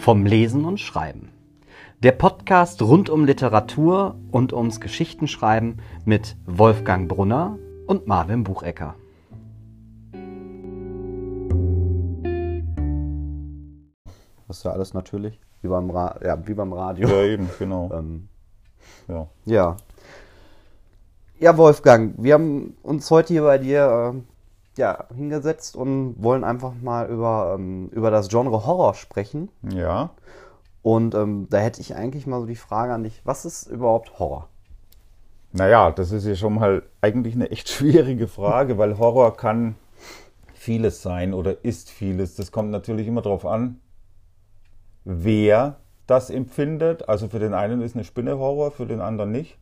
Vom Lesen und Schreiben. Der Podcast rund um Literatur und ums Geschichtenschreiben mit Wolfgang Brunner und Marvin Buchecker. Das ist ja alles natürlich, wie beim, Ra ja, wie beim Radio. Ja, eben, genau. Ähm, Ja. ja. Ja, Wolfgang, wir haben uns heute hier bei dir äh, ja, hingesetzt und wollen einfach mal über, ähm, über das Genre Horror sprechen. ja. Und ähm, da hätte ich eigentlich mal so die Frage an dich, was ist überhaupt Horror? Naja, das ist ja schon mal eigentlich eine echt schwierige Frage, weil Horror kann vieles sein oder ist vieles. Das kommt natürlich immer darauf an, wer das empfindet. Also für den einen ist eine Spinne Horror, für den anderen nicht.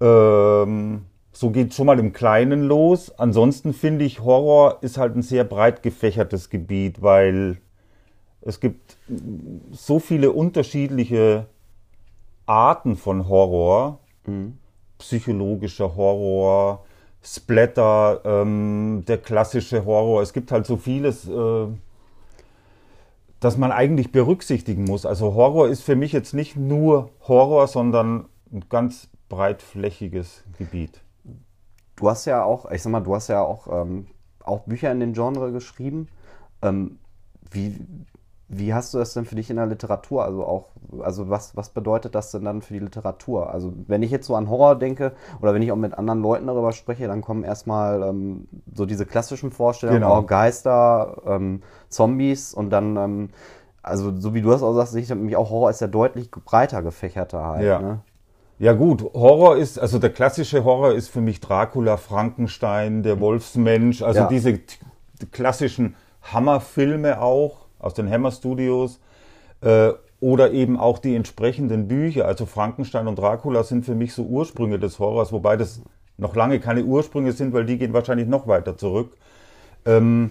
Ähm, so geht schon mal im Kleinen los. Ansonsten finde ich, Horror ist halt ein sehr breit gefächertes Gebiet, weil es gibt so viele unterschiedliche Arten von Horror. Psychologischer Horror, Splatter, ähm, der klassische Horror. Es gibt halt so vieles, äh, das man eigentlich berücksichtigen muss. Also Horror ist für mich jetzt nicht nur Horror, sondern ein ganz breitflächiges Gebiet. Du hast ja auch, ich sag mal, du hast ja auch, ähm, auch Bücher in dem Genre geschrieben. Ähm, wie, wie hast du das denn für dich in der Literatur? Also auch, also was, was bedeutet das denn dann für die Literatur? Also wenn ich jetzt so an Horror denke oder wenn ich auch mit anderen Leuten darüber spreche, dann kommen erstmal ähm, so diese klassischen Vorstellungen, Genau. auch Geister, ähm, Zombies und dann, ähm, also so wie du das auch sagst, sehe ich nämlich auch Horror ist ja deutlich breiter gefächerter halt. Ja. Ne? Ja gut, Horror ist, also der klassische Horror ist für mich Dracula, Frankenstein, der Wolfsmensch, also Ja. diese klassischen Hammerfilme auch aus den Hammer Studios äh, oder eben auch die entsprechenden Bücher. Also Frankenstein und Dracula sind für mich so Ursprünge des Horrors, wobei das noch lange keine Ursprünge sind, weil die gehen wahrscheinlich noch weiter zurück. Ähm,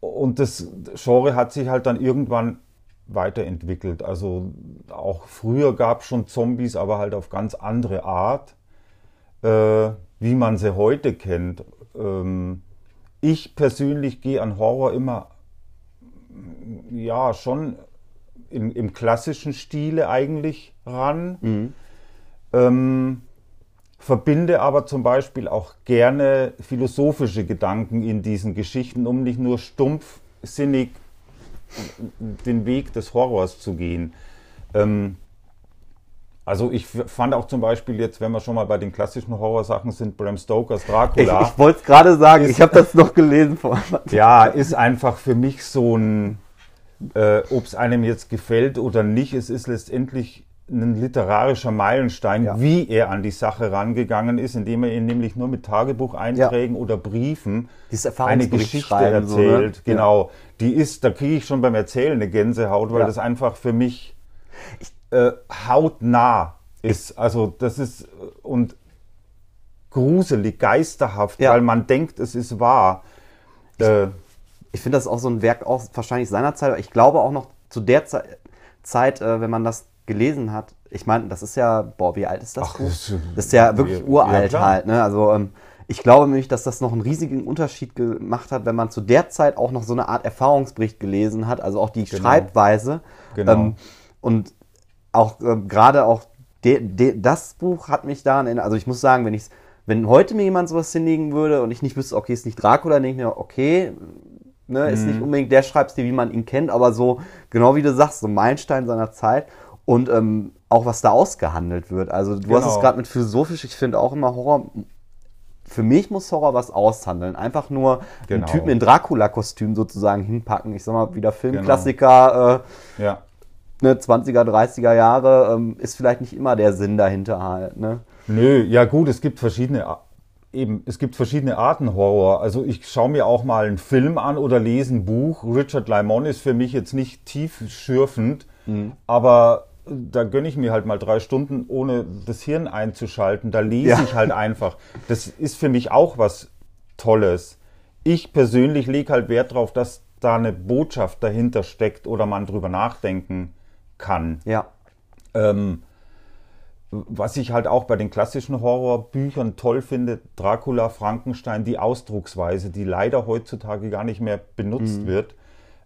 und das Genre hat sich halt dann irgendwann weiterentwickelt. Also auch früher gab es schon Zombies, aber halt auf ganz andere Art, äh, wie man sie heute kennt. Ähm, ich persönlich gehe an Horror immer, ja, schon im, im klassischen Stile eigentlich ran. Ähm, verbinde aber zum Beispiel auch gerne philosophische Gedanken in diesen Geschichten, um nicht nur stumpfsinnig den Weg des Horrors zu gehen. Ähm, also ich fand auch zum Beispiel jetzt, wenn wir schon mal bei den klassischen Horrorsachen sind, Bram Stokers Ich, Dracula. ich wollte es gerade sagen, ich habe das noch gelesen vor. Ja, ist einfach für mich so ein, äh, ob es einem jetzt gefällt oder nicht, es ist letztendlich ein literarischer Meilenstein, Ja. wie er an die Sache rangegangen ist, indem er ihn nämlich nur mit Tagebucheinträgen oder Briefen eine Geschichte schreiben, so, ne? erzählt. Ja. Genau. Die ist, da kriege ich schon beim Erzählen eine Gänsehaut, weil Ja. das einfach für mich äh, hautnah ist. Also das ist äh, und gruselig, geisterhaft, Ja. weil man denkt, es ist wahr. Äh, Ich finde das auch so ein Werk auch wahrscheinlich seiner Zeit. aber Ich glaube auch noch zu der Ze Zeit, äh, wenn man das gelesen hat. Ich meine, das ist ja, boah, wie alt ist das Ach, Buch? das ist- Das ist ja wirklich ja, uralt klar. halt. Ne? Also ähm, ich glaube nämlich, dass das noch einen riesigen Unterschied gemacht hat, wenn man zu der Zeit auch noch so eine Art Erfahrungsbericht gelesen hat, also auch die Schreibweise. Genau. Ähm, und auch ähm, gerade auch de, de, das Buch hat mich daran erinnert. Also ich muss sagen, wenn ich wenn heute mir jemand sowas hinlegen würde und ich nicht wüsste, okay, ist nicht Dracula, dann denke ich mir, okay, ne, ist Mhm. nicht unbedingt der Schreibstil, wie man ihn kennt, aber so, genau wie du sagst, so ein Meilenstein seiner Zeit und ähm, auch was da ausgehandelt wird. Also du hast es Genau. gerade mit philosophisch, ich finde auch immer Horror, für mich muss Horror was aushandeln. Einfach nur Genau. einen Typen in Dracula-Kostüm sozusagen hinpacken. Ich sag mal, wieder Filmklassiker, ja. äh, ne, 20er, 30er Jahre, ähm, ist vielleicht nicht immer der Sinn dahinter halt. Ne? Nö, ja gut, es gibt verschiedene eben, es gibt verschiedene Arten Horror. Also ich schaue mir auch mal einen Film an oder lese ein Buch. Richard Lymon ist für mich jetzt nicht tiefschürfend, aber da gönne ich mir halt mal drei Stunden, ohne das Hirn einzuschalten. Da lese Ja. ich halt einfach. Das ist für mich auch was Tolles. Ich persönlich lege halt Wert darauf, dass da eine Botschaft dahinter steckt oder man drüber nachdenken kann. Ja. Ähm, was ich halt auch bei den klassischen Horrorbüchern toll finde, Dracula, Frankenstein, die Ausdrucksweise, die leider heutzutage gar nicht mehr benutzt wird.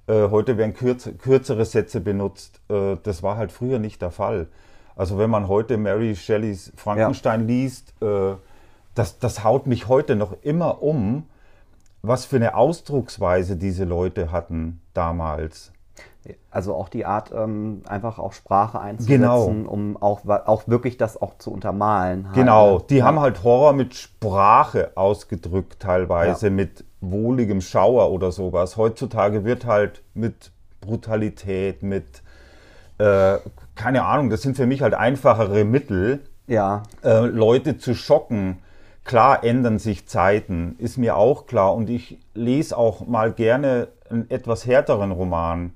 Äh, heute werden kürz, kürzere Sätze benutzt. Äh, das war halt früher nicht der Fall. Also wenn man heute Mary Shelleys Frankenstein ja. liest, äh, das, das haut mich heute noch immer um, was für eine Ausdrucksweise diese Leute hatten damals. Also auch die Art, ähm, einfach auch Sprache einzusetzen, genau. um auch, auch wirklich das auch zu untermalen. Halt. Genau, ne? die ja. haben halt Horror mit Sprache ausgedrückt teilweise, ja. mit wohligem Schauer oder sowas. Heutzutage wird halt mit Brutalität, mit, äh, keine Ahnung, das sind für mich halt einfachere Mittel, ja. äh, Leute zu schocken. Klar ändern sich Zeiten, ist mir auch klar. Und ich lese auch mal gerne einen etwas härteren Roman.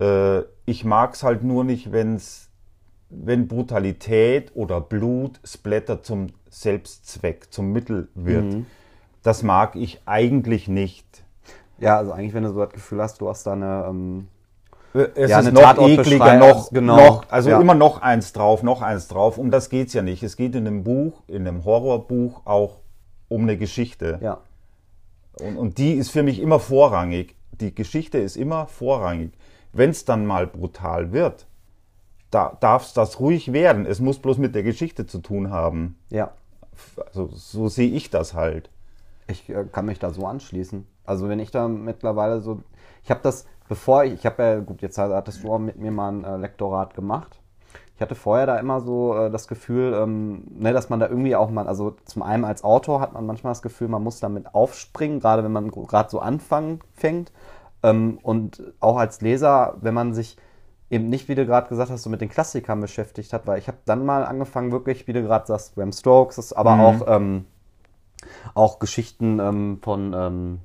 Äh, ich mag es halt nur nicht, wenn's, wenn Brutalität oder Blut, Splatter zum Selbstzweck, zum Mittel wird. Mhm. Das mag ich eigentlich nicht. Ja, also eigentlich, wenn du so das Gefühl hast, du hast da eine. Ähm, äh, es ja, ist noch ekliger, noch, genau. noch also ja. immer noch eins drauf, noch eins drauf. Um das geht es ja nicht. Es geht in einem Buch, in einem Horrorbuch auch um eine Geschichte. Ja. Und, und die ist für mich immer vorrangig. Die Geschichte ist immer vorrangig. Wenn es dann mal brutal wird, da darf es das ruhig werden. Es muss bloß mit der Geschichte zu tun haben. Ja. Also so sehe ich das halt. Ich äh, kann mich da so anschließen. Also wenn ich da mittlerweile so, ich habe das, bevor ich, ich habe ja, gut, jetzt hattest du auch mit mir mal ein äh, Lektorat gemacht. Ich hatte vorher da immer so äh, das Gefühl, ähm, ne, dass man da irgendwie auch mal, also zum einen als Autor hat man manchmal das Gefühl, man muss damit aufspringen, gerade wenn man gerade so anfangen fängt. Ähm, und auch als Leser, wenn man sich eben nicht, wie du gerade gesagt hast, so mit den Klassikern beschäftigt hat, weil ich habe dann mal angefangen, wirklich, wie du gerade sagst, Ram Stokes, aber mhm. auch, ähm, auch Geschichten ähm, von ähm,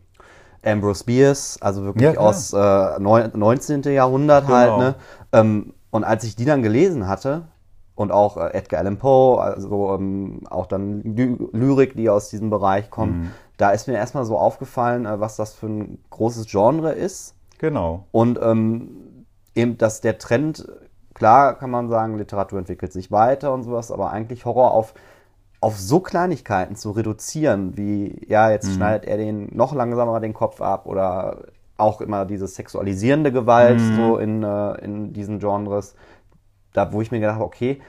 Ambrose Bierce, also wirklich ja, aus äh, 19. Jahrhundert genau. halt, ne? Ähm, und als ich die dann gelesen hatte, und auch äh, Edgar Allan Poe, also ähm, auch dann Ly Lyrik, die aus diesem Bereich kommt, mhm da ist mir erstmal so aufgefallen, äh, was das für ein großes Genre ist. Genau. Und ähm, eben, dass der Trend, klar kann man sagen, Literatur entwickelt sich weiter und sowas, aber eigentlich Horror auf, auf so Kleinigkeiten zu reduzieren, wie, ja, jetzt mhm. schneidet er den noch langsamer den Kopf ab oder auch immer diese sexualisierende Gewalt mhm. so in, äh, in diesen Genres, da wo ich mir gedacht habe, okay,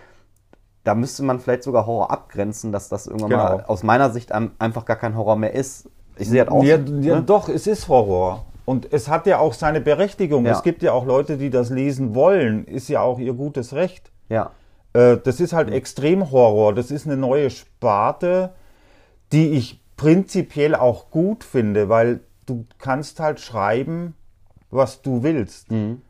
da müsste man vielleicht sogar Horror abgrenzen, dass das irgendwann genau. mal aus meiner Sicht einfach gar kein Horror mehr ist. Ich sehe halt auch. Ja, ja, ne? Doch, es ist Horror. Und es hat ja auch seine Berechtigung. Ja. Es gibt ja auch Leute, die das lesen wollen. Ist ja auch ihr gutes Recht. Ja. Äh, das ist halt mhm. Extremhorror. Das ist eine neue Sparte, die ich prinzipiell auch gut finde, weil du kannst halt schreiben, was du willst. Mhm.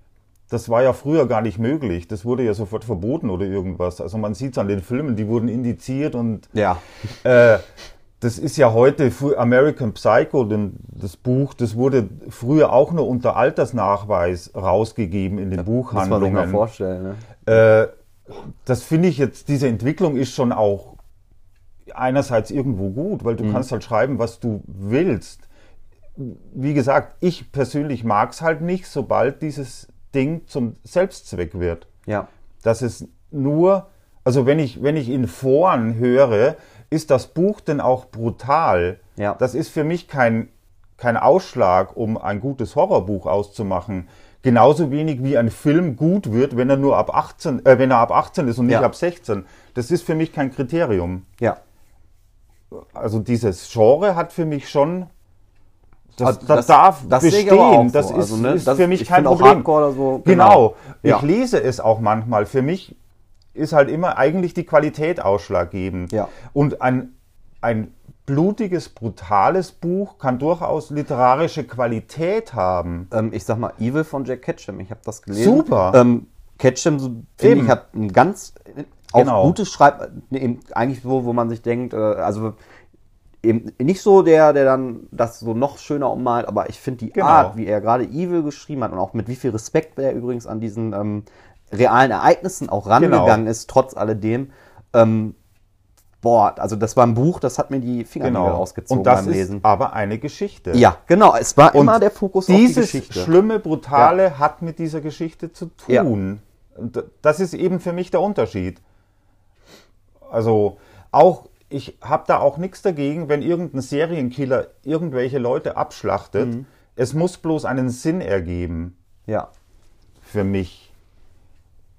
Das war ja früher gar nicht möglich. Das wurde ja sofort verboten oder irgendwas. Also man sieht es an den Filmen, die wurden indiziert und ja. Äh, das ist ja heute American Psycho, denn das Buch, das wurde früher auch nur unter Altersnachweis rausgegeben in den ja, Buchhandlungen. Das muss man sich mal vorstellen. Ne? Äh, das finde ich jetzt, diese Entwicklung ist schon auch einerseits irgendwo gut, weil du mhm. kannst halt schreiben, was du willst. Wie gesagt, ich persönlich mag es halt nicht, sobald dieses Ding zum Selbstzweck wird. Ja. Dass es nur, also wenn ich, wenn ich in Foren höre, ist das Buch denn auch brutal? Ja. Das ist für mich kein, kein Ausschlag, um ein gutes Horrorbuch auszumachen. Genauso wenig wie ein Film gut wird, wenn er nur ab 18, äh, wenn er ab 18 ist und nicht ja. ab 16. Das ist für mich kein Kriterium. Ja. Also dieses Genre hat für mich schon das, also das, darf das bestehen. Das so. ist, also, ne, ist das, für mich kein Problem. So, genau. genau. Ja. Ich lese es auch manchmal. Für mich ist halt immer eigentlich die Qualität ausschlaggebend. Ja. Und ein, ein blutiges, brutales Buch kann durchaus literarische Qualität haben. Ähm, ich sag mal, Evil von Jack Ketchum. Ich habe das gelesen. Super. Ähm, Ketchum, finde ich, hat ein ganz auch genau. gutes Schreib, eigentlich so, wo man sich denkt, äh, also eben nicht so der, der dann das so noch schöner ummalt, aber ich finde die genau. Art, wie er gerade Evil geschrieben hat und auch mit wie viel Respekt er übrigens an diesen ähm, realen Ereignissen auch rangegangen genau. ist, trotz alledem. Ähm, boah, also das war ein Buch, das hat mir die Fingernägel genau. ausgezogen und das beim Lesen. Ist aber eine Geschichte. Ja, genau. Es war und immer der Fokus auf die Geschichte. Dieses schlimme, brutale ja. hat mit dieser Geschichte zu tun. Ja. Das ist eben für mich der Unterschied. Also auch ich habe da auch nichts dagegen, wenn irgendein Serienkiller irgendwelche Leute abschlachtet. Mhm. Es muss bloß einen Sinn ergeben Ja. für mich,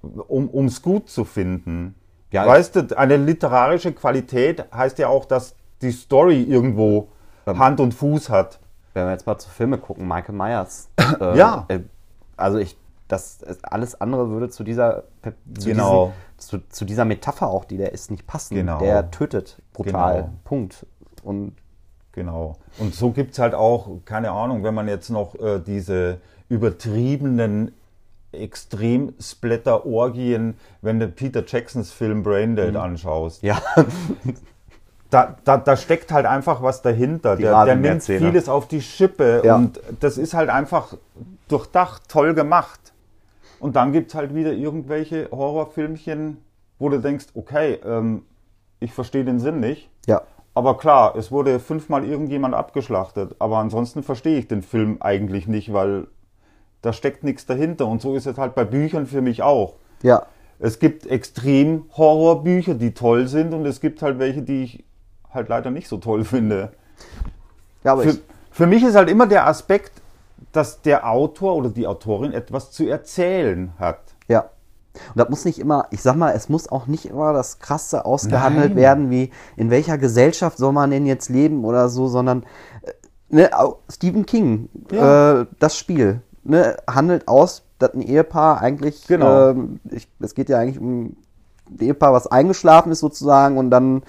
um es gut zu finden. Ja, weißt du, eine literarische Qualität heißt ja auch, dass die Story irgendwo Ähm. Hand und Fuß hat. Wenn wir jetzt mal zu Filme gucken, Michael Myers. Äh, Ja. Äh, also ich, das alles andere würde zu dieser zu, Genau. diesen, zu, zu dieser Metapher auch, die der ist, nicht passen. Genau. Der tötet brutal. Genau. Punkt. Und Genau. Und so gibt es halt auch, keine Ahnung, wenn man jetzt noch äh, diese übertriebenen Extrem-Splatter-Orgien, wenn du Peter Jacksons Film Braindead anschaust, ja, da, da, da steckt halt einfach was dahinter. Die Der, der nimmt vieles auf die Schippe Ja. und das ist halt einfach durchdacht, toll gemacht. Und dann gibt es halt wieder irgendwelche Horrorfilmchen, wo du denkst, okay, ähm, ich verstehe den Sinn nicht. ja. Aber klar, es wurde fünfmal irgendjemand abgeschlachtet. Aber ansonsten verstehe ich den Film eigentlich nicht, weil da steckt nichts dahinter. Und so ist es halt bei Büchern für mich auch. Ja. Es gibt extrem Horrorbücher, die toll sind, und es gibt halt welche, die ich halt leider nicht so toll finde. Ja, aber Für, für mich ist halt immer der Aspekt, dass der Autor oder die Autorin etwas zu erzählen hat. ja. Und das muss nicht immer, ich sag mal, es muss auch nicht immer das Krasse ausgehandelt Nein. werden, wie in welcher Gesellschaft soll man denn jetzt leben oder so, sondern äh, ne, Stephen King, Ja. äh, das Spiel, ne, handelt aus, dass ein Ehepaar eigentlich, Genau. ähm, ich, es geht ja eigentlich um ein Ehepaar, was eingeschlafen ist sozusagen und dann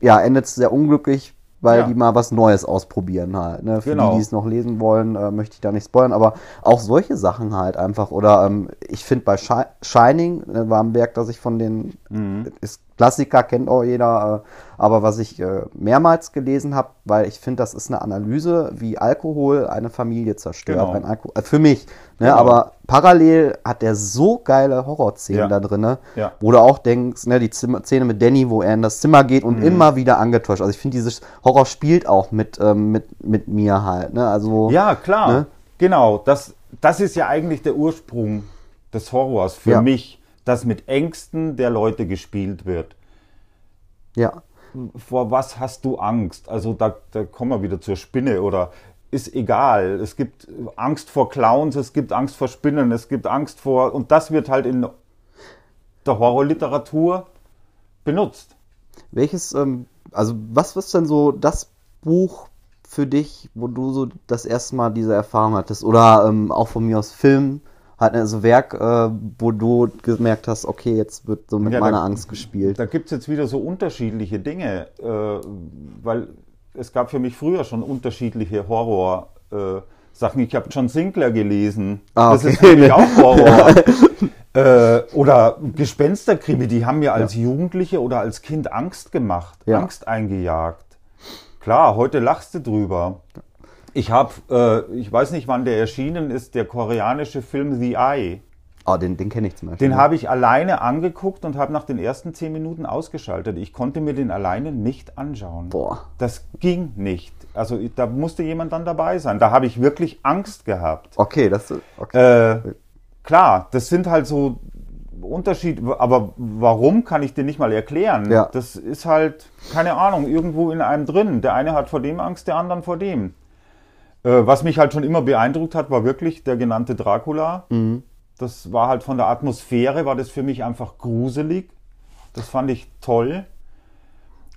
ja, endet es sehr unglücklich, weil Ja. die mal was Neues ausprobieren halt. Ne? Für Genau. die, die es noch lesen wollen, äh, möchte ich da nicht spoilern, aber auch solche Sachen halt einfach. Oder ähm, ich finde bei Shi Shining, äh, war ein Werk, das ich von den, Mhm. ist Klassiker, kennt auch jeder, äh, aber was ich äh, mehrmals gelesen habe, weil ich finde, das ist eine Analyse, wie Alkohol eine Familie zerstört. Genau. Ein Alko äh, für mich. Ne? Genau. Aber parallel hat der so geile Horrorszenen Ja. da drin, Ja. wo du auch denkst, ne, die Zimmer, Szene mit Danny, wo er in das Zimmer geht Mhm. und immer wieder angetäuscht. Also ich finde, dieses Horror spielt auch mit, ähm, mit, mit mir halt. Ne? Also, Ja, klar. Ne? Genau. Das, das ist ja eigentlich der Ursprung des Horrors für Ja. mich, dass mit Ängsten der Leute gespielt wird. ja. Vor was hast du Angst? Also da, da kommen wir wieder zur Spinne oder ist egal. Es gibt Angst vor Clowns, es gibt Angst vor Spinnen, es gibt Angst vor. Und das wird halt in der Horrorliteratur benutzt. Welches, ähm, also was ist denn so das Buch für dich, wo du so das erste Mal diese Erfahrung hattest? Oder ähm, auch von mir aus Film, halt also Werk, äh, wo du gemerkt hast, okay, jetzt wird so mit Ja, meiner da- Angst gespielt. Da gibt es jetzt wieder so unterschiedliche Dinge, äh, weil es gab für mich früher schon unterschiedliche Horror-Sachen. ich habe John Sinclair gelesen. Ah, Das okay. ist für mich auch Horror. äh, oder Gespensterkrimi, die haben mir als Jugendliche oder als Kind Angst gemacht, Ja. Angst eingejagt. Klar, heute lachst du drüber. Ich habe, äh, ich weiß nicht, wann der erschienen ist, der koreanische Film The Eye. Ah, den, den kenne ich zum Beispiel. Den habe ich alleine angeguckt und habe nach den ersten zehn Minuten ausgeschaltet. Ich konnte mir den alleine nicht anschauen. Boah. Das ging nicht. Also da musste jemand dann dabei sein. Da habe ich wirklich Angst gehabt. Okay, das okay. Äh, klar, das sind halt so Unterschiede. Aber warum kann ich dir nicht mal erklären? Ja. Das ist halt, keine Ahnung, irgendwo in einem drin. Der eine hat vor dem Angst, der andere vor dem. Äh, was mich halt schon immer beeindruckt hat, war wirklich der genannte Dracula. Das war halt von der Atmosphäre, war das für mich einfach gruselig. Das fand ich toll.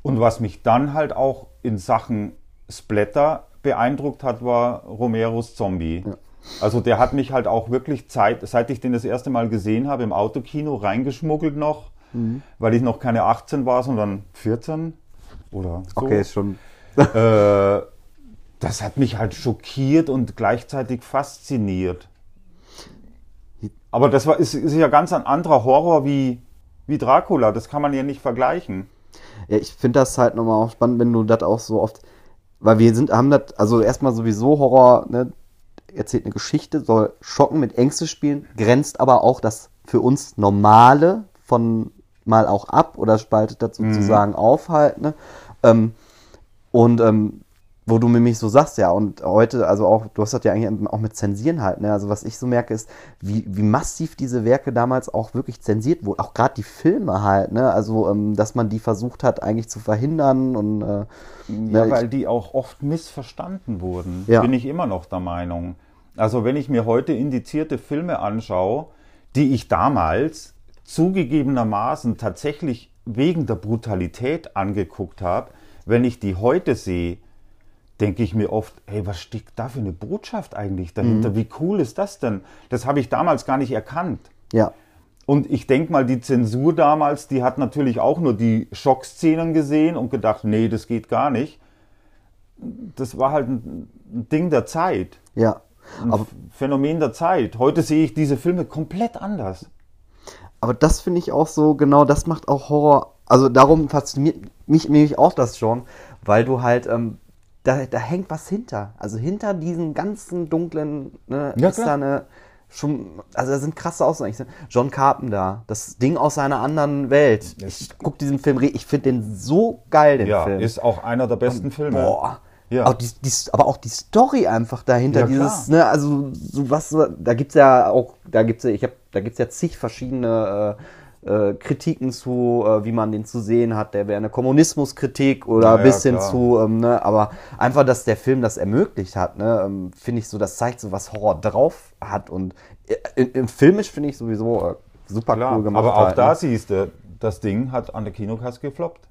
Und was mich dann halt auch in Sachen Splatter beeindruckt hat, war Romeros Zombie. Also der hat mich halt auch wirklich Zeit, seit ich den das erste Mal gesehen habe, im Autokino reingeschmuggelt noch, weil ich noch keine 18 war, sondern 14 oder so. okay, ist schon. Äh, das hat mich halt schockiert und gleichzeitig fasziniert. Aber das war, ist, ist ja ganz ein anderer Horror wie, wie Dracula. Das kann man ja nicht vergleichen. Ja, ich finde das halt nochmal auch spannend, wenn du das auch so oft, weil wir sind, haben das, also erstmal sowieso Horror, ne, erzählt eine Geschichte, soll schocken, mit Ängste spielen, grenzt aber auch das für uns Normale von mal auch ab oder spaltet das sozusagen auf halt, ne? Ähm, und ähm, wo du nämlich so sagst, ja, und heute, also auch, du hast das ja eigentlich auch mit Zensieren halt, ne? Also was ich so merke, ist, wie, wie massiv diese Werke damals auch wirklich zensiert wurden. Auch gerade die Filme halt, ne? Also, ähm, dass man die versucht hat, eigentlich zu verhindern und äh, Ja, ne, weil ich, die auch oft missverstanden wurden, Ja. bin ich immer noch der Meinung. Also wenn ich mir heute indizierte Filme anschaue, die ich damals zugegebenermaßen tatsächlich wegen der Brutalität angeguckt habe, wenn ich die heute sehe, denke ich mir oft, hey, was steckt da für eine Botschaft eigentlich dahinter? Wie cool ist das denn? Das habe ich damals gar nicht erkannt. ja, Und ich denke mal, die Zensur damals, die hat natürlich auch nur die Schockszenen gesehen und gedacht, nee, das geht gar nicht. Das war halt ein ein Ding der Zeit, ja. ein Aber, Phänomen der Zeit. Heute sehe ich diese Filme komplett anders. aber das finde ich auch so, genau, das macht auch Horror. Also darum fasziniert mich nämlich auch das schon, weil du halt, ähm, da, da hängt was hinter. Also hinter diesen ganzen dunklen, ne, Ja, ist klar. da eine schon, also da sind krasse Aussagen. John Carpenter, das Ding aus einer anderen Welt. Ich guck diesen Film, ich finde den so geil, den Ja, Film. ist auch einer der besten Filme. Boah. Ja. Auch die, die, aber auch die Story einfach dahinter, Ja, dieses, klar. ne, also so was, da gibt's ja auch, da gibt's ja, ich hab, da gibt's ja zig verschiedene äh, äh, Kritiken zu, äh, wie man den zu sehen hat. Der wäre eine Kommunismuskritik oder ja, bis hin klar. zu, ähm, ne, aber einfach, dass der Film das ermöglicht hat, ne, ähm, finde ich so, das zeigt so, was Horror drauf hat und äh, im, filmisch finde ich sowieso äh, super Klar, cool gemacht. aber auch halt, da ne? siehst du, das Ding hat an der Kinokasse gefloppt.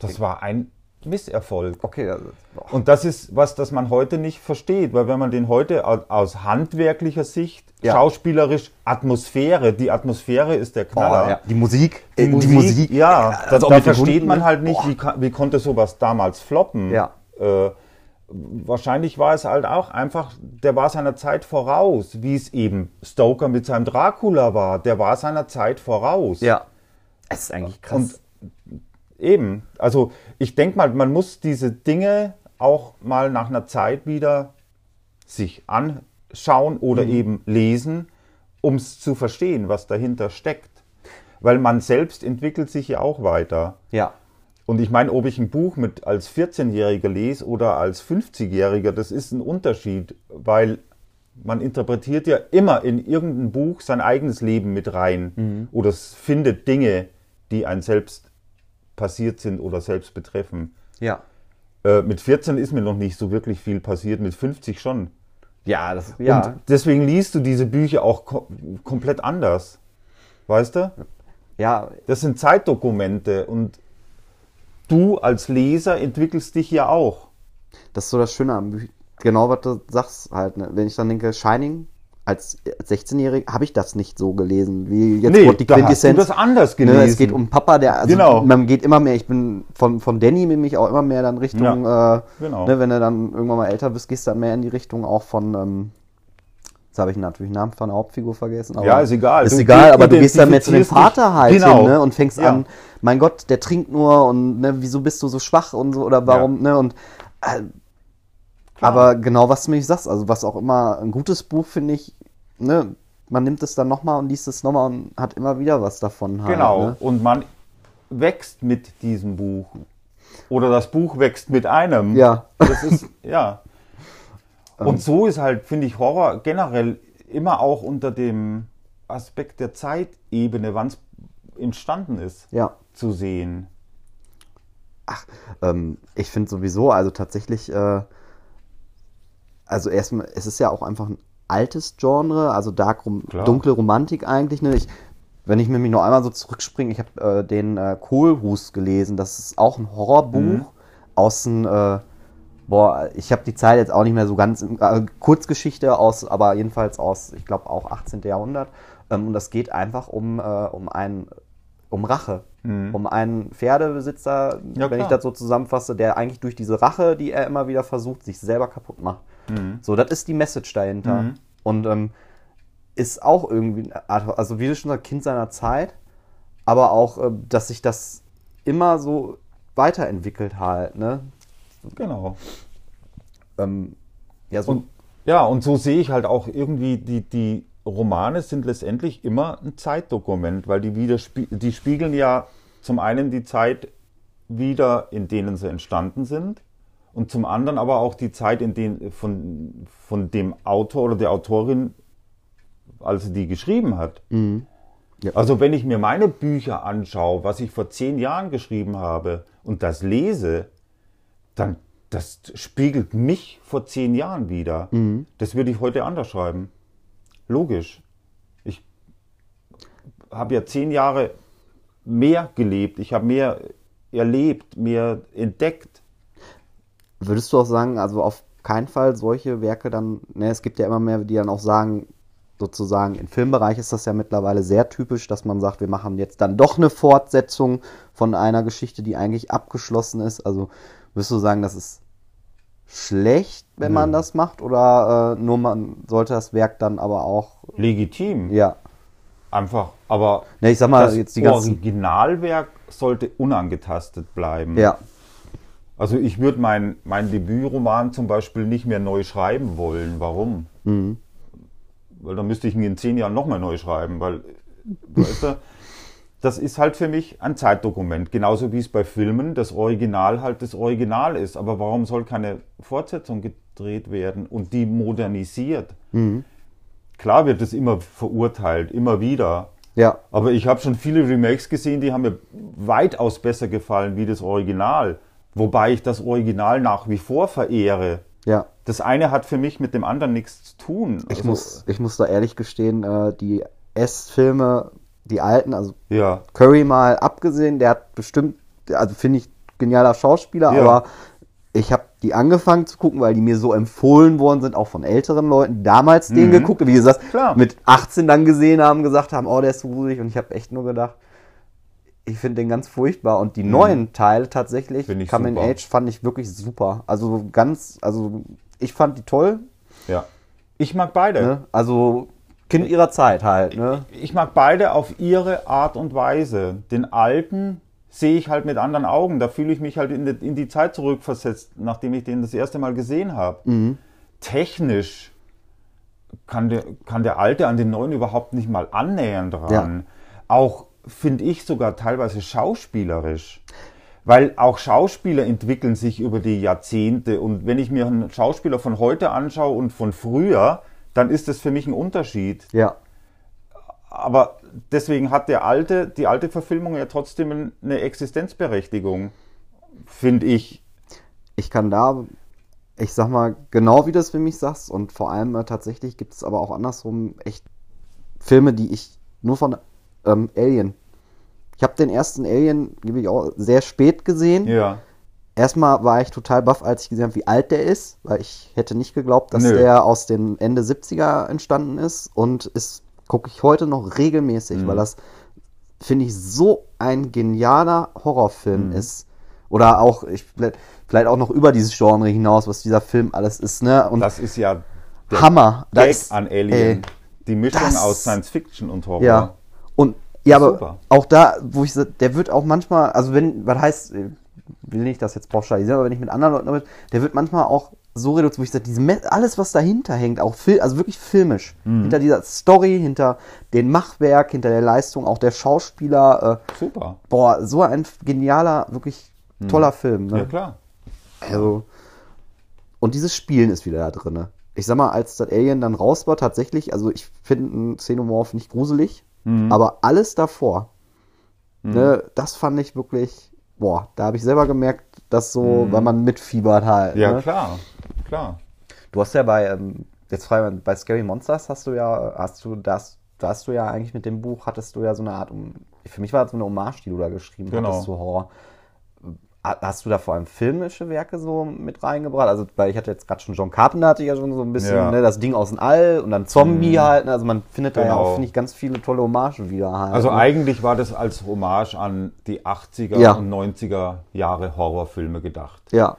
Das war ein Misserfolg. Okay, also. Und das ist was, das man heute nicht versteht, weil wenn man den heute au- aus handwerklicher Sicht, Ja. schauspielerisch, Atmosphäre, die Atmosphäre ist der Knaller. Boah, ja. Die Musik, Die, äh, Musik, ja, da, also da den versteht man halt nicht, wie, wie konnte sowas damals floppen. Ja. Äh, wahrscheinlich war es halt auch einfach, der war seiner Zeit voraus, wie es eben Stoker mit seinem Dracula war. Der war seiner Zeit voraus. Ja. Es ist eigentlich krass. Und eben, also ich denke mal, man muss diese Dinge auch mal nach einer Zeit wieder sich anschauen oder eben lesen, um es zu verstehen, was dahinter steckt. Weil man selbst entwickelt sich ja auch weiter. ja. Und ich meine, ob ich ein Buch mit als 14-Jähriger lese oder als 50-Jähriger, das ist ein Unterschied, weil man interpretiert ja immer in irgendein Buch sein eigenes Leben mit rein oder es findet Dinge, die ein selbst passiert sind oder selbst betreffen. Ja. Äh, mit 14 ist mir noch nicht so wirklich viel passiert, mit 50 schon. Ja, das, ja. Und deswegen liest du diese Bücher auch ko komplett anders. Weißt du? ja, Das sind Zeitdokumente und du als Leser entwickelst dich ja auch. das ist so das Schöne am Büch Genau, was du sagst halt. Ne? Wenn ich dann denke, Shining, als als 16-Jährig habe ich das nicht so gelesen, wie jetzt Nee, die da hast du Quintessenz. das anders Ne, gelesen. es geht um Papa, der, also Genau. man geht immer mehr, ich bin von, von Danny nämlich auch immer mehr dann Richtung, äh, genau. ne, wenn du dann irgendwann mal älter bist, gehst du dann mehr in die Richtung auch von, ähm, jetzt habe ich natürlich den Namen von der Hauptfigur vergessen. Ja, ist egal. Ist Du egal, aber du gehst dann mehr zu dem Vater halt Genau. hin, ne, und fängst Ja. an, mein Gott, der trinkt nur und ne, wieso bist du so schwach und so, oder warum, ne, und äh, aber genau, was du mir sagst, also was auch immer ein gutes Buch, finde ich, ne, man nimmt es dann nochmal und liest es nochmal und hat immer wieder was davon halt. Genau. Ne? Und man wächst mit diesem Buch. Oder das Buch wächst mit einem. Ja. Das ist, ja. Und so ist halt, finde ich, Horror generell immer auch unter dem Aspekt der Zeitebene, wann es entstanden ist, Ja. zu sehen. Ähm, ich finde sowieso, also tatsächlich, äh, also erstmal, es ist ja auch einfach ein altes Genre, also dark rom Klar. dunkle Romantik eigentlich. Ne? Ich, wenn ich nämlich noch einmal so zurückspringe, ich habe äh, den äh, Kohlhus gelesen, das ist auch ein Horrorbuch Mhm. aus dem, äh, boah, ich habe die Zeit jetzt auch nicht mehr so ganz, äh, Kurzgeschichte aus, aber jedenfalls aus, ich glaube auch 18. Jahrhundert. Ähm, und das geht einfach um, äh, um einen, um Rache. Um einen Pferdebesitzer, Mhm. Ja, wenn ich das so zusammenfasse, der eigentlich durch diese Rache, die er immer wieder versucht, sich selber kaputt macht. Mhm. So, das ist die Message dahinter. Und ähm, ist auch irgendwie, also wie du schon sagst, Kind seiner Zeit, aber auch, äh, dass sich das immer so weiterentwickelt halt, ne? Genau. Ähm, ja, so, Und ja, und so sehe ich halt auch irgendwie, die, die Romane sind letztendlich immer ein Zeitdokument, weil die, widerspie die spiegeln ja zum einen die Zeit wieder, in denen sie entstanden sind, und zum anderen aber auch die Zeit, in den, von, von dem Autor oder der Autorin, als sie die geschrieben hat. Ja. Also wenn ich mir meine Bücher anschaue, was ich vor zehn Jahren geschrieben habe und das lese, dann das spiegelt mich vor zehn Jahren wieder. Das würde ich heute anders schreiben. Logisch. Ich habe ja zehn Jahre mehr gelebt, ich habe mehr erlebt, mehr entdeckt. Würdest du auch sagen, also auf keinen Fall solche Werke dann, ne, es gibt ja immer mehr, die dann auch sagen, sozusagen im Filmbereich ist das ja mittlerweile sehr typisch, dass man sagt, wir machen jetzt dann doch eine Fortsetzung von einer Geschichte, die eigentlich abgeschlossen ist. Also würdest du sagen, das ist schlecht, wenn man das macht, oder äh, nur man sollte das Werk dann aber auch, Legitim. ja, Einfach, aber ne, ich sag mal das jetzt die ganzen, Originalwerk sollte unangetastet bleiben. ja, Also ich würde mein, mein Debütroman zum Beispiel nicht mehr neu schreiben wollen. Warum? Mhm. Weil dann müsste ich ihn in zehn Jahren nochmal neu schreiben, weil weißt du, das ist halt für mich ein Zeitdokument. Genauso wie es bei Filmen das Original halt das Original ist. Aber warum soll keine Fortsetzung gedreht werden und die modernisiert? Mhm. Klar wird es immer verurteilt, immer wieder. ja, Aber ich habe schon viele Remakes gesehen, die haben mir weitaus besser gefallen wie das Original. Wobei ich das Original nach wie vor verehre. ja. Das eine hat für mich mit dem anderen nichts zu tun. Ich Also, muss, ich muss da ehrlich gestehen, äh, die S-Filme, die alten, also Ja, Curry mal abgesehen, der hat bestimmt, also finde ich genialer Schauspieler, Ja. aber ich habe die angefangen zu gucken, weil die mir so empfohlen worden sind, auch von älteren Leuten, die damals den geguckt, wie gesagt, Mhm. Klar. mit 18 dann gesehen haben, gesagt haben, oh, der ist so gruselig und ich habe echt nur gedacht, ich finde den ganz furchtbar und die neuen Teile tatsächlich, Mhm. In super. Age, fand ich wirklich super. Also ganz, also ich fand die toll, ja. Ich mag beide. ne? also Kind ihrer Zeit halt, ne? Ich mag beide auf ihre Art und Weise. Den alten sehe ich halt mit anderen Augen. Da fühle ich mich halt in die, in die Zeit zurückversetzt, nachdem ich den das erste Mal gesehen habe. Mhm. Technisch kann der, kann der alte an den neuen überhaupt nicht mal annähernd ran. Auch finde ich sogar teilweise schauspielerisch. Weil auch Schauspieler entwickeln sich über die Jahrzehnte. Und wenn ich mir einen Schauspieler von heute anschaue und von früher, dann ist das für mich ein Unterschied. Ja. Aber deswegen hat der alte, die alte Verfilmung ja trotzdem eine Existenzberechtigung, finde ich. ich kann da, ich sag mal, genau wie du es für mich sagst, und vor allem äh, tatsächlich gibt es aber auch andersrum echt Filme, die ich nur von ähm, Alien. Ich habe den ersten Alien, gebe ich auch, sehr spät gesehen. Ja. Erstmal war ich total baff, als ich gesehen habe, wie alt der ist, weil ich hätte nicht geglaubt, dass Nö. der aus den Ende 70er entstanden ist und ist gucke ich heute noch regelmäßig, Mhm. weil das finde ich so ein genialer Horrorfilm Mhm. ist. Oder auch, ich, vielleicht auch noch über dieses Genre hinaus, was dieser Film alles ist, ne? Und Das ist ja der Hammer. Gag Das- an Alien. ey, die Mischung das- aus Science Fiction und Horror. Ja. Ja, aber Super. auch da, wo ich der wird auch manchmal, also wenn, was heißt, will nicht das jetzt pauschalisieren, aber wenn ich mit anderen Leuten damit, der wird manchmal auch so reduziert, wo ich sage, diese, alles, was dahinter hängt, auch Fil also wirklich filmisch, Mhm. hinter dieser Story, hinter dem Machwerk, hinter der Leistung, auch der Schauspieler, äh, Super. boah, so ein genialer, wirklich toller Film. Ne? Mhm. Ja, klar. Also, und dieses Spielen ist wieder da drin. Ich sag mal, als das Alien dann raus war, tatsächlich, also ich finde einen Xenomorph nicht gruselig, Mhm. aber alles davor, ne, das fand ich wirklich, boah, da habe ich selber gemerkt, dass so, weil man mitfiebert halt. Mhm. Ja, ne? klar. Klar. Du hast ja bei, ähm, jetzt frei, bei Scary Monsters hast du ja, hast du das, da hast du ja eigentlich mit dem Buch, hattest du ja so eine Art, um, für mich war das so eine Hommage, die du da geschrieben Genau. hattest zu Horror. Ha- Hast du da vor allem filmische Werke so mit reingebracht? Also, weil ich hatte jetzt gerade schon John Carpenter hatte ich ja schon so ein bisschen, Ja. Mhm. ne, das Ding aus dem All und dann Zombie halt, ne? also man findet da ja Genau. auch, finde ich, ganz viele tolle Hommagen wieder halt. Also ne? eigentlich war das als Hommage an die 80er Ja. und 90er Jahre Horrorfilme gedacht. Ja,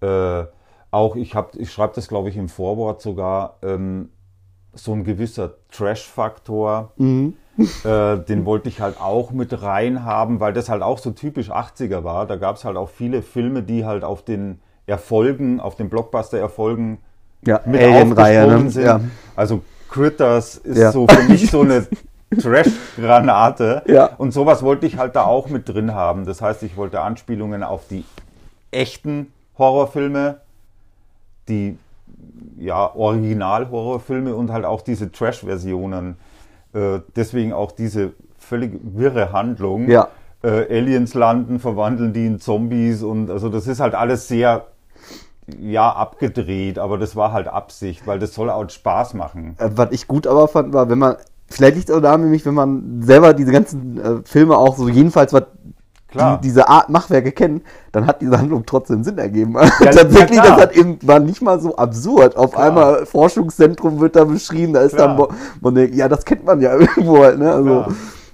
Äh, auch ich habe, ich schreibe das glaube ich im Vorwort sogar, ähm, so ein gewisser Trash-Faktor, Mhm. Äh, den wollte ich halt auch mit reinhaben, weil das halt auch so typisch 80er war. Da gab es halt auch viele Filme, die halt auf den Erfolgen, auf den Blockbuster-Erfolgen ja, mit Alien-Reihe, aufgesprungen ne? sind. Ja. Also Critters ist Ja. so für mich so eine Trash-Granate. Ja. Und sowas wollte ich halt da auch mit drin haben. Das heißt, ich wollte Anspielungen auf die echten Horrorfilme, die ja Original-Horrorfilme und halt auch diese Trash-Versionen. Äh, deswegen auch diese völlig wirre Handlung. Ja. Äh, Aliens landen, verwandeln die in Zombies und also das ist halt alles sehr ja abgedreht, aber das war halt Absicht, weil das soll auch Spaß machen. Äh, was ich gut aber fand, war, wenn man, vielleicht liegt es auch daran, nämlich, wenn man selber diese ganzen äh, Filme auch so jedenfalls was Klar. Die, diese Art Machwerke kennen, dann hat diese Handlung trotzdem Sinn ergeben. ja, Tatsächlich, klar. das hat eben, war nicht mal so absurd. Auf Klar. einmal Forschungszentrum wird da beschrieben, da ist Klar. dann, man denkt, ja, das kennt man ja irgendwo halt, ne? Also,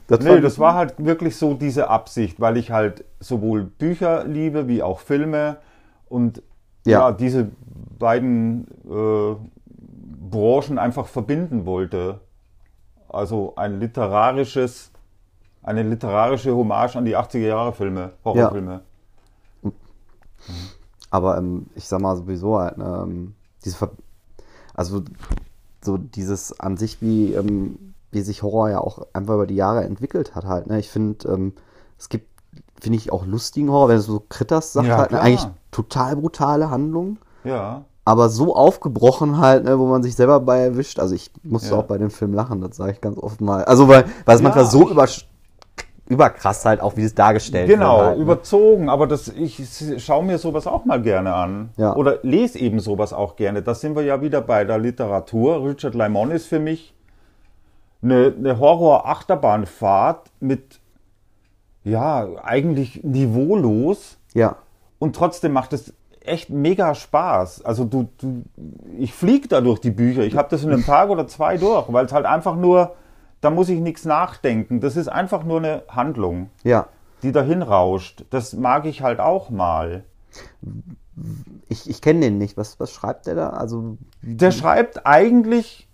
das, Nee, das war halt wirklich so diese Absicht, weil ich halt sowohl Bücher liebe wie auch Filme und ja, Ja. diese beiden äh, Branchen einfach verbinden wollte. Also ein literarisches, eine literarische Hommage an die 80er Jahre Filme, Horrorfilme. Aber ähm, ich sag mal sowieso halt, ne, ähm, diese Ver also so dieses an sich, wie, ähm, wie sich Horror ja auch einfach über die Jahre entwickelt hat halt. Ne? Ich finde, ähm, es gibt, finde ich, auch lustigen Horror, wenn du so Kritters sagt Ja, halt, ne, eigentlich total brutale Handlungen, Ja. aber so aufgebrochen halt, ne, wo man sich selber bei erwischt. Also ich musste Ja. auch bei dem Film lachen, das sage ich ganz oft mal. Also weil, weil es Ja, manchmal so über, überkrass halt auch, wie es dargestellt Genau, wird. Halt, ne? überzogen, aber das, ich schaue mir sowas auch mal gerne an. Ja. Oder lese eben sowas auch gerne. Da sind wir ja wieder bei der Literatur. Richard Lymon ist für mich eine, eine Horror-Achterbahnfahrt mit, ja, eigentlich niveaulos Ja. und trotzdem macht es echt mega Spaß. Also du, du ich fliege da durch die Bücher. Ich habe das in einem Tag oder zwei durch, weil es halt einfach nur, da muss ich nichts nachdenken. Das ist einfach nur eine Handlung Ja. die dahin rauscht. Das mag ich halt auch mal. Ich, ich kenne den nicht. Was, was schreibt der da? Also, Der schreibt eigentlich,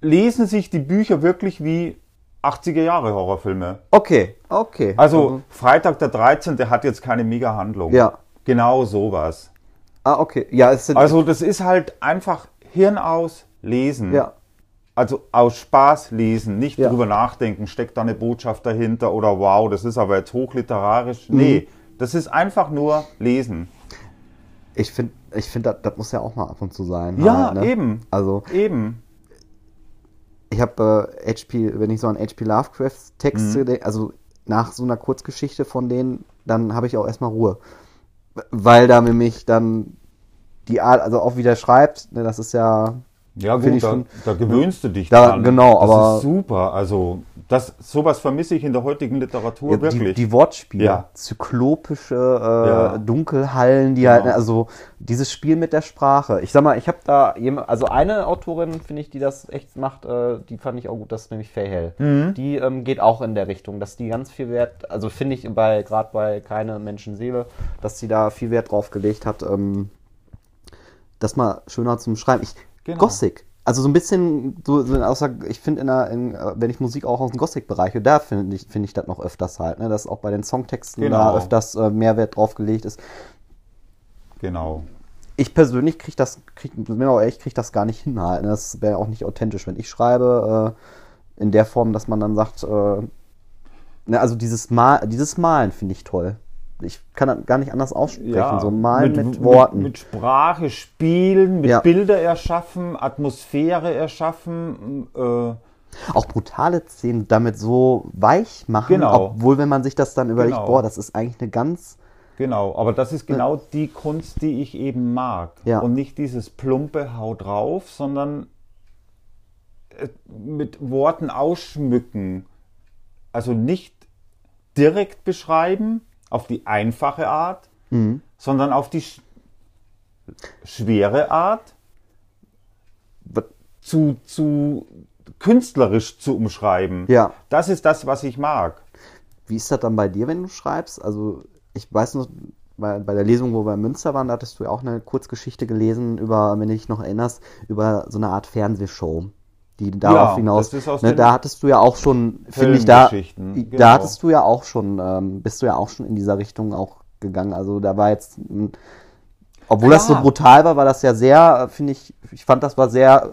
lesen sich die Bücher wirklich wie 80er Jahre Horrorfilme. Okay, okay. Also Freitag der 13. der hat jetzt keine mega Handlung. Ja. Genau sowas. Ah, okay. Ja, es sind. Also das ist halt einfach Hirn aus, lesen. ja. Also aus Spaß lesen, nicht Ja. drüber nachdenken, steckt da eine Botschaft dahinter oder wow, das ist aber jetzt hochliterarisch. Mhm. Nee, das ist einfach nur lesen. Ich finde, ich find, das, das muss ja auch mal ab und zu sein. Ja, halt, ne? eben. Also, Eben. ich habe äh, HP, wenn ich so an HP Lovecrafts Texte Mhm. also nach so einer Kurzgeschichte von denen, dann habe ich auch erstmal Ruhe. Weil da nämlich dann die Art, also auch wie der schreibt, ne, das ist ja. Ja gut, ich da, schon- da gewöhnst du dich Da- dran. genau, das aber- ist super. Also das, sowas vermisse ich in der heutigen Literatur Ja, die, wirklich. die Wortspiele, Ja. zyklopische äh, Ja. Dunkelhallen, die Genau. halt, also dieses Spiel mit der Sprache. Ich sag mal, ich habe da jemand, also eine Autorin, finde ich, die das echt macht, äh, die fand ich auch gut, das ist nämlich Fayhell. Mhm. Die ähm, geht auch in der Richtung, dass die ganz viel Wert, also finde ich bei, gerade bei keine Menschenseele, dass sie da viel Wert drauf gelegt hat, ähm, das mal schöner zum Schreiben. Ich, Genau. Gothic. Also so ein bisschen, so, so außer, ich finde, in der, in, wenn ich Musik auch aus dem Gothic-Bereich, und da finde ich, finde ich das noch öfters halt, ne, dass auch bei den Songtexten Genau. da öfters äh, Mehrwert drauf gelegt ist. genau. Ich persönlich kriege das, krieg, bin auch ehrlich, kriege das gar nicht hin halt. Ne? Das wäre auch nicht authentisch, wenn ich schreibe, äh, in der Form, dass man dann sagt, äh, ne, also dieses, Mal, dieses Malen finde ich toll. Ich kann das gar nicht anders aussprechen, so Malen mit, Worten. Mit, Sprache spielen, mit Ja. Bilder erschaffen, Atmosphäre erschaffen. Äh, auch brutale Szenen damit so weich machen, Genau. obwohl wenn man sich das dann überlegt, Genau. boah, das ist eigentlich eine ganz genau, aber das ist genau die Kunst, die ich eben mag. Ja. Und nicht dieses plumpe Hau drauf, sondern äh, mit Worten ausschmücken. Also nicht direkt beschreiben, auf die einfache Art, Mhm. sondern auf die sch schwere Art, zu, zu künstlerisch zu umschreiben. Ja. Das ist das, was ich mag. Wie ist das dann bei dir, wenn du schreibst? Also, ich weiß noch, bei, bei der Lesung, wo wir in Münster waren, da hattest du ja auch eine Kurzgeschichte gelesen über, wenn du dich noch erinnerst, über so eine Art Fernsehshow. Die darauf Ja, hinaus. das Ne, da hattest du ja auch schon, finde ich, da, Filmgeschichten, da genau. hattest du ja auch schon, ähm, bist du ja auch schon in dieser Richtung auch gegangen. Also da war jetzt, obwohl das so brutal war, war das ja sehr, äh, finde ich, ich fand das war sehr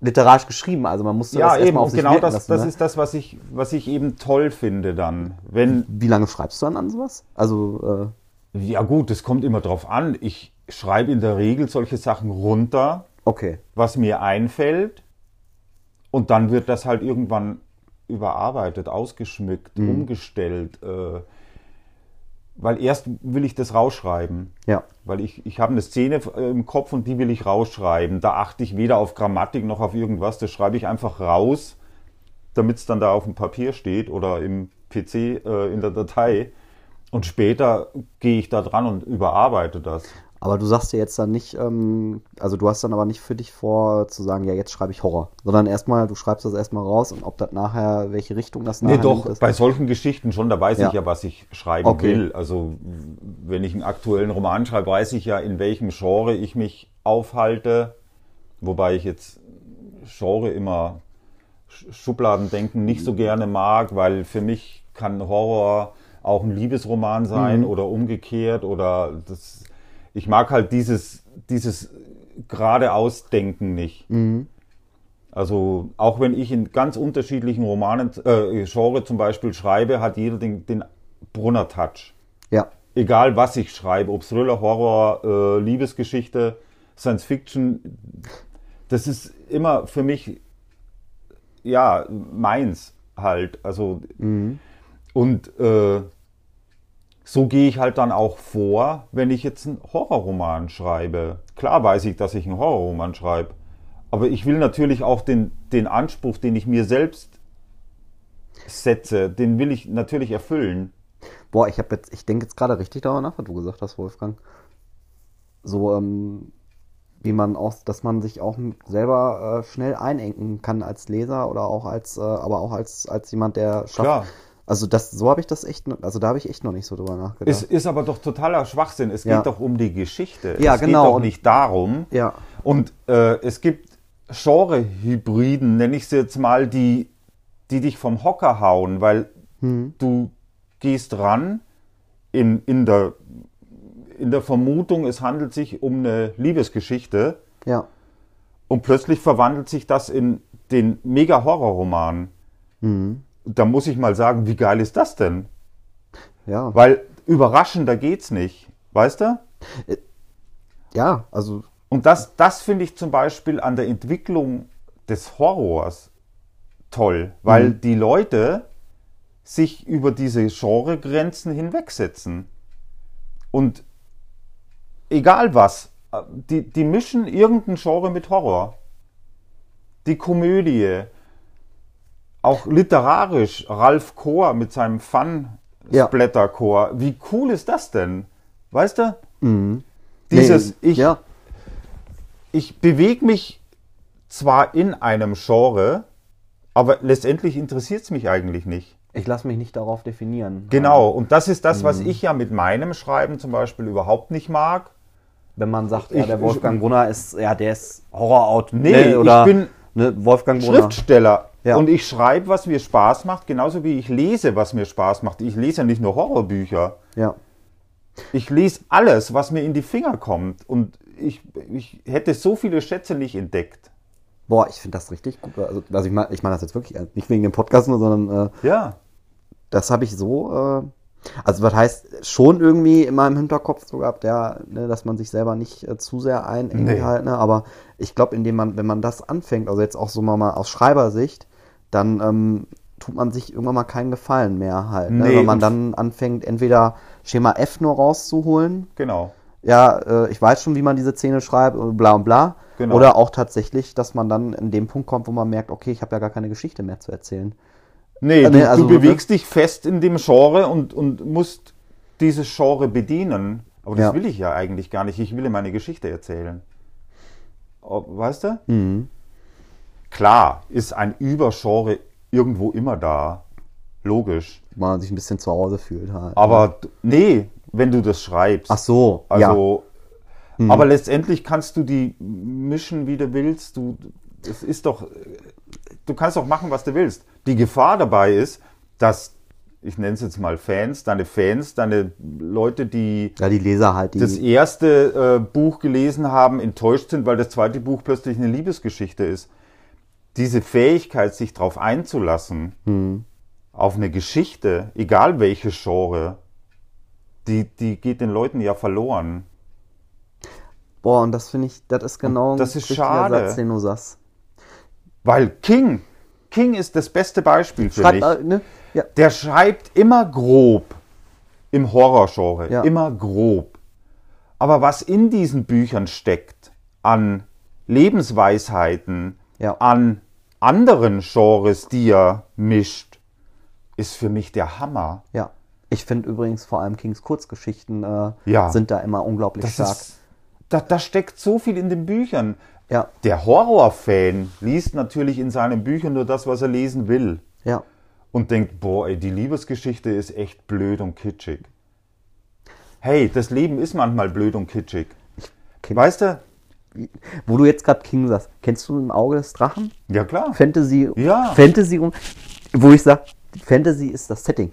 literarisch geschrieben. Also man musste Ja, das eben, auf sich genau wirken das, lassen, das ne? ist das, was ich, was ich eben toll finde dann. Wenn, Wie lange schreibst du dann an sowas? Also, Ja gut, es kommt immer drauf an. Ich schreibe in der Regel solche Sachen runter, Okay. was mir einfällt. Und dann wird das halt irgendwann überarbeitet, ausgeschmückt, umgestellt. Äh, weil erst will ich das rausschreiben. Ja. Weil ich, ich habe eine Szene im Kopf und die will ich rausschreiben. Da achte ich weder auf Grammatik noch auf irgendwas. Das schreibe ich einfach raus, damit es dann da auf dem Papier steht oder im PC äh, in der Datei. Und später gehe ich da dran und überarbeite das. Aber du sagst ja jetzt dann nicht, ähm, also du hast dann aber nicht für dich vor zu sagen, ja, jetzt schreibe ich Horror, sondern erstmal, du schreibst das erstmal raus und ob das nachher, welche Richtung das Nee, nachher doch, nimmt, ist- bei solchen Geschichten schon, da weiß Ja. ich ja, was ich schreiben Okay. will. Also wenn ich einen aktuellen Roman schreibe, weiß ich ja, in welchem Genre ich mich aufhalte. Wobei ich jetzt Genre immer Sch- Schubladendenken nicht so gerne mag, weil für mich kann Horror auch ein Liebesroman sein Mhm. oder umgekehrt oder das, ich mag halt dieses, dieses geradeaus-Denken nicht. Mhm. Also auch wenn ich in ganz unterschiedlichen Romanen, äh, Genre zum Beispiel schreibe, hat jeder den, den Brunner-Touch. Ja. Egal was ich schreibe, ob Thriller, Horror, äh, Liebesgeschichte, Science Fiction, das ist immer für mich, ja, meins halt. Also, und äh, so gehe ich halt dann auch vor, wenn ich jetzt einen Horrorroman schreibe. Klar weiß ich, dass ich einen Horrorroman schreibe. Aber ich will natürlich auch den, den Anspruch, den ich mir selbst setze, den will ich natürlich erfüllen. Boah, ich jetzt, ich denke jetzt gerade richtig darüber nach, was du gesagt hast, Wolfgang. So, ähm, wie man auch, dass man sich auch selber äh, schnell einengen kann als Leser oder auch als, äh, aber auch als, als jemand, der schafft. Klar. Also das, so habe ich das echt, noch- also da habe ich echt noch nicht so drüber nachgedacht. Es ist aber doch totaler Schwachsinn. Es Ja. geht doch um die Geschichte. Ja, es genau. geht doch nicht darum. Ja. Und äh, es gibt Genre-Hybriden, nenne ich sie jetzt mal, die, die dich vom Hocker hauen, weil Hm. du gehst ran in, in, der, in der Vermutung, es handelt sich um eine Liebesgeschichte ja. und plötzlich verwandelt sich das in den Mega-Horror-Roman. Mhm. Da muss ich mal sagen, wie geil ist das denn? Ja. Weil überraschender geht's nicht, weißt du? Ja, also, Und das, das finde ich zum Beispiel an der Entwicklung des Horrors toll, weil Mhm. die Leute sich über diese Genregrenzen hinwegsetzen. Und egal was, äh, die, die mischen irgendein Genre mit Horror. Die Komödie, auch literarisch, Ralf Kohr mit seinem Ja. Fun-Splatter-Chor. Wie cool ist das denn? Weißt du? Dieses, Mhm. nee, ich, ja, ich bewege mich zwar in einem Genre, aber letztendlich interessiert es mich eigentlich nicht. ich lasse mich nicht darauf definieren. Genau, und das ist das, Mhm. was ich ja mit meinem Schreiben zum Beispiel überhaupt nicht mag. Wenn man sagt, ja, Ich- der Wolfgang Brunner ist, ja, der ist Horrorautor. Nee, ich oder, bin ne, Wolfgang Brunner. Schriftsteller. Ja. Und ich schreibe, was mir Spaß macht, genauso wie ich lese, was mir Spaß macht. Ich lese ja nicht nur Horrorbücher. Ja. Ich lese alles, was mir in die Finger kommt. Und ich, ich hätte so viele Schätze nicht entdeckt. Boah, ich finde das richtig gut. Also, also ich meine ich mein das jetzt wirklich nicht wegen dem Podcast nur, sondern äh, Ja. das habe ich so, äh, also was heißt schon irgendwie in meinem Hinterkopf so gehabt, ja, ne, dass man sich selber nicht äh, zu sehr einengt Nee. halt, ne, aber ich glaube, indem man, wenn man das anfängt, also jetzt auch so mal, mal aus Schreibersicht, dann ähm, tut man sich irgendwann mal keinen Gefallen mehr halt, ne, Nee, wenn man dann anfängt, entweder Schema F nur rauszuholen, Genau. ja, äh, ich weiß schon, wie man diese Szene schreibt, und bla und bla. Genau. Oder auch tatsächlich, dass man dann in dem Punkt kommt, wo man merkt, okay, ich habe ja gar keine Geschichte mehr zu erzählen. Nee, Ja, du, nee, also du bewegst dich fest in dem Genre und, und musst dieses Genre bedienen. Aber das Ja. will ich ja eigentlich gar nicht. Ich will meine Geschichte erzählen. Weißt du? Mhm. Klar ist ein Übergenre irgendwo immer da. Logisch. Man sich ein bisschen zu Hause fühlt halt. Aber d- nee, wenn du das schreibst. Ach so, ja. Also, aber letztendlich kannst du die mischen, wie du willst. Du, es ist doch, du kannst doch machen, was du willst. Die Gefahr dabei ist, dass, ich nenne es jetzt mal Fans, deine Fans, deine Leute, die Ja, die Leser halt, die. das erste äh, Buch gelesen haben, enttäuscht sind, weil das zweite Buch plötzlich eine Liebesgeschichte ist. Diese Fähigkeit, sich darauf einzulassen, Hm. auf eine Geschichte, egal welche Genre, die, die geht den Leuten ja verloren. Boah, und das finde ich, das ist genau das ist schade. Satz, den du sagst. Weil King, King ist das beste Beispiel für Schreibt, mich. ne? Ja, Der schreibt immer grob im Horrorgenre, Ja. immer grob. Aber was in diesen Büchern steckt an Lebensweisheiten, Ja. an anderen Genres, die er mischt, ist für mich der Hammer. ja. Ich finde übrigens vor allem Kings Kurzgeschichten äh, Ja. sind da immer unglaublich Das stark. ist, da, da steckt so viel in den Büchern. Ja, Der Horrorfan liest natürlich in seinen Büchern nur das, was er lesen will. ja. und denkt, boah, ey, die Liebesgeschichte ist echt blöd und kitschig. Hey, das Leben ist manchmal blöd und kitschig. kenn- Weißt du? Wo du jetzt gerade King sagst, kennst du im Auge des Drachen? Ja, klar. Fantasy, Ja. Fantasy, wo ich sage, Fantasy ist das Setting.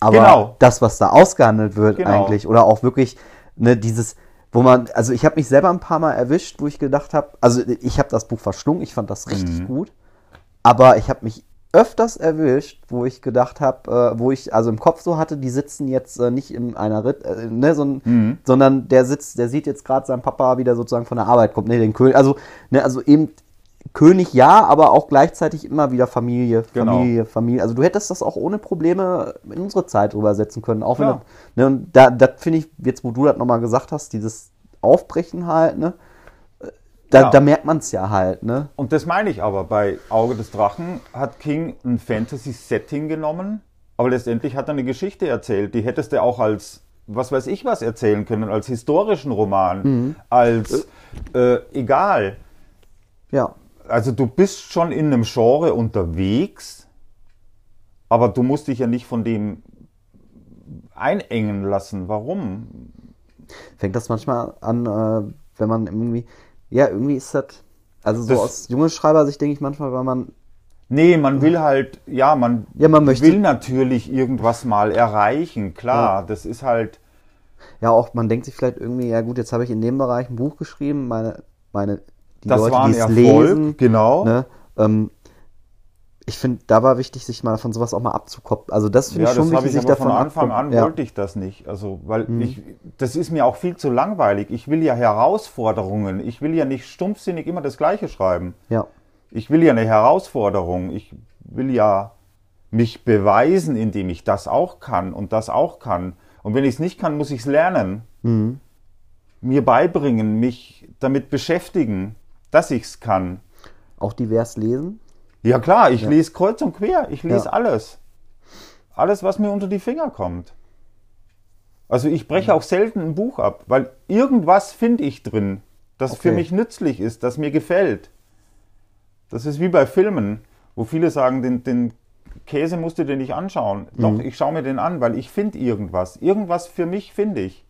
Aber Genau. das, was da ausgehandelt wird Genau. eigentlich, oder auch wirklich, ne, dieses, wo man, also ich habe mich selber ein paar Mal erwischt, wo ich gedacht habe, also ich habe das Buch verschlungen, ich fand das richtig Mhm. gut, aber ich habe mich öfters erwischt, wo ich gedacht habe, äh, wo ich also im Kopf so hatte, die sitzen jetzt äh, nicht in einer Ritt, äh, ne, so ein, Mhm. sondern der sitzt, der sieht jetzt gerade seinen Papa wieder sozusagen von der Arbeit kommt, ne, den König, also ne, also eben König ja, aber auch gleichzeitig immer wieder Familie, Genau. Familie, Familie. Also du hättest das auch ohne Probleme in unsere Zeit rübersetzen können. Auch wenn ne, und da, das finde ich, jetzt wo du das nochmal gesagt hast, dieses Aufbrechen halt, ne? Da, Ja. da merkt man es ja halt, ne? Und das meine ich aber. Bei Auge des Drachen hat King ein Fantasy-Setting genommen, aber letztendlich hat er eine Geschichte erzählt. Die hättest du auch als, was weiß ich was, erzählen können, als historischen Roman, als, äh, egal. Ja. Also du bist schon in einem Genre unterwegs, aber du musst dich ja nicht von dem einengen lassen. Warum? Fängt das manchmal an, äh, wenn man irgendwie, ja, irgendwie ist das, also so Das- aus junge Schreibersicht denke ich manchmal, weil man, Nee, man will halt, ja, man, Ja, man möchte- will natürlich irgendwas mal erreichen, klar. Das ist halt, ja auch, man denkt sich vielleicht irgendwie, ja gut, jetzt habe ich in dem Bereich ein Buch geschrieben, meine, meine, die das Leute, war ein Erfolg, lesen, genau. Ne? Ähm, ich finde, da war wichtig, sich mal von sowas auch mal abzukoppeln. Also das finde Ja, ich schon wichtig, ich sich aber von davon Anfang an ja. Mhm. wollte ich das nicht. Also, weil ich, das ist mir auch viel zu langweilig. Ich will ja Herausforderungen. Ich will ja nicht stumpfsinnig immer das Gleiche schreiben. Ja, Ich will ja eine Herausforderung. Ich will ja mich beweisen, indem ich das auch kann und das auch kann. Und wenn ich es nicht kann, muss ich es lernen. Mhm. Mir beibringen, mich damit beschäftigen, dass ich es kann. auch divers lesen. Ja klar, ich lese kreuz und quer. Ich lese Ja. alles. Alles, was mir unter die Finger kommt. Also ich breche auch selten ein Buch ab, weil irgendwas finde ich drin, das für Okay. mich nützlich ist, das mir gefällt. Das ist wie bei Filmen, wo viele sagen, den, den Käse musst du dir nicht anschauen. Doch, ich schaue mir den an, weil ich finde irgendwas. Irgendwas für mich finde ich.